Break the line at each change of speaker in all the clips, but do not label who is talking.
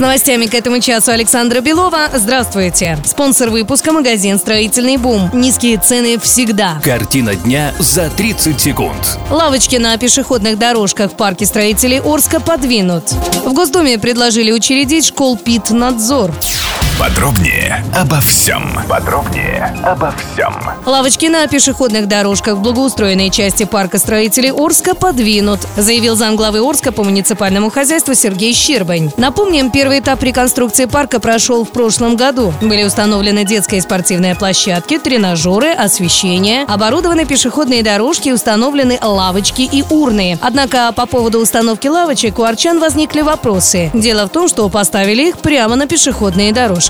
С новостями к этому часу Александра Белова. Здравствуйте. Спонсор выпуска – магазин «Строительный бум». Низкие цены всегда.
Картина дня за 30 секунд.
Лавочки на пешеходных дорожках в парке строителей Орска подвинут. В Госдуме предложили учредить школ «Питнадзор».
Подробнее обо всем. Подробнее обо всем.
Лавочки на пешеходных дорожках в благоустроенной части парка строителей Орска подвинут, заявил замглавы Орска по муниципальному хозяйству Сергей Щербань. Напомним, первый этап реконструкции парка прошел в прошлом году. Были установлены детские спортивные площадки, тренажеры, освещение, оборудованы пешеходные дорожки, установлены лавочки и урны. Однако по поводу установки лавочек у арчан возникли вопросы. Дело в том, что поставили их прямо на пешеходные дорожки.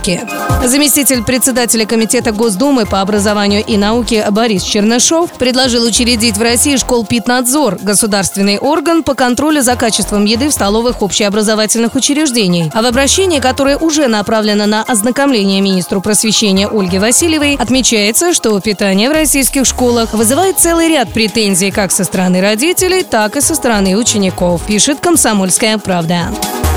Заместитель председателя Комитета Госдумы по образованию и науке Борис Чернышов предложил учредить в России школ «Питнадзор» – государственный орган по контролю за качеством еды в столовых общеобразовательных учреждений. А в обращении, которое уже направлено на ознакомление министру просвещения Ольги Васильевой, отмечается, что питание в российских школах вызывает целый ряд претензий как со стороны родителей, так и со стороны учеников, пишет «Комсомольская правда».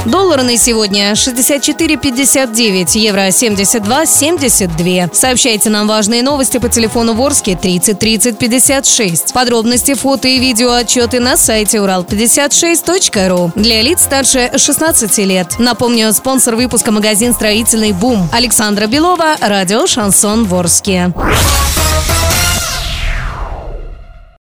Доллар на сегодня 64,59, евро 72,72. Сообщайте нам важные новости по телефону Ворске 30 30 56. Подробности, фото и видео отчеты на сайте урал56.ру. Для лиц старше 16 лет. Напомню, спонсор выпуска магазин «Строительный бум». Александра Белова, радио «Шансон Ворске».